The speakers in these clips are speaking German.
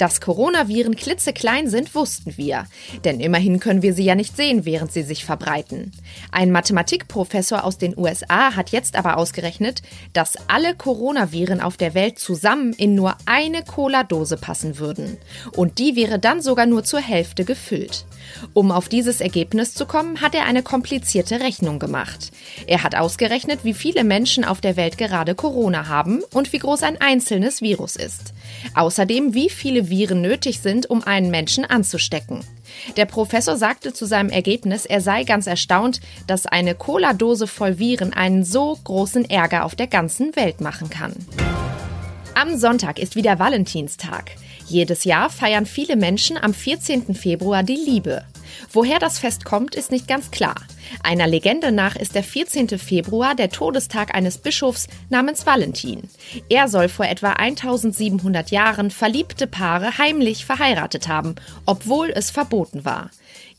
Dass Coronaviren klitzeklein sind, wussten wir. Denn immerhin können wir sie ja nicht sehen, während sie sich verbreiten. Ein Mathematikprofessor aus den USA hat jetzt aber ausgerechnet, dass alle Coronaviren auf der Welt zusammen in nur eine Cola-Dose passen würden. Und die wäre dann sogar nur zur Hälfte gefüllt. Um auf dieses Ergebnis zu kommen, hat er eine komplizierte Rechnung gemacht. Er hat ausgerechnet, wie viele Menschen auf der Welt gerade Corona haben und wie groß ein einzelnes Virus ist. Außerdem, wie viele Viren nötig sind, um einen Menschen anzustecken. Der Professor sagte zu seinem Ergebnis, er sei ganz erstaunt, dass eine Cola-Dose voll Viren einen so großen Ärger auf der ganzen Welt machen kann. Am Sonntag ist wieder Valentinstag. Jedes Jahr feiern viele Menschen am 14. Februar die Liebe. Woher das Fest kommt, ist nicht ganz klar. Einer Legende nach ist der 14. Februar der Todestag eines Bischofs namens Valentin. Er soll vor etwa 1700 Jahren verliebte Paare heimlich verheiratet haben, obwohl es verboten war.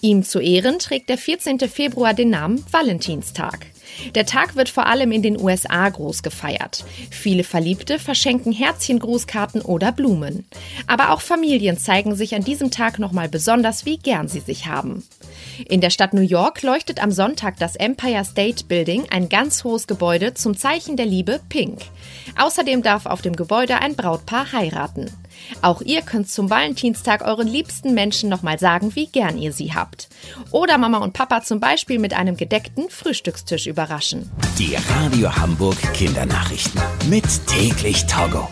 Ihm zu Ehren trägt der 14. Februar den Namen Valentinstag. Der Tag wird vor allem in den USA groß gefeiert. Viele Verliebte verschenken Herzchengrußkarten oder Blumen. Aber auch Familien zeigen sich an diesem Tag nochmal besonders, wie gern sie sich haben. In der Stadt New York leuchtet am Sonntag das Empire State Building, ein ganz hohes Gebäude, zum Zeichen der Liebe pink. Außerdem darf auf dem Gebäude ein Brautpaar heiraten. Auch ihr könnt zum Valentinstag euren liebsten Menschen nochmal sagen, wie gern ihr sie habt. Oder Mama und Papa zum Beispiel mit einem gedeckten Frühstückstisch überraschen. Die Radio Hamburg Kindernachrichten. Mit täglich Togo.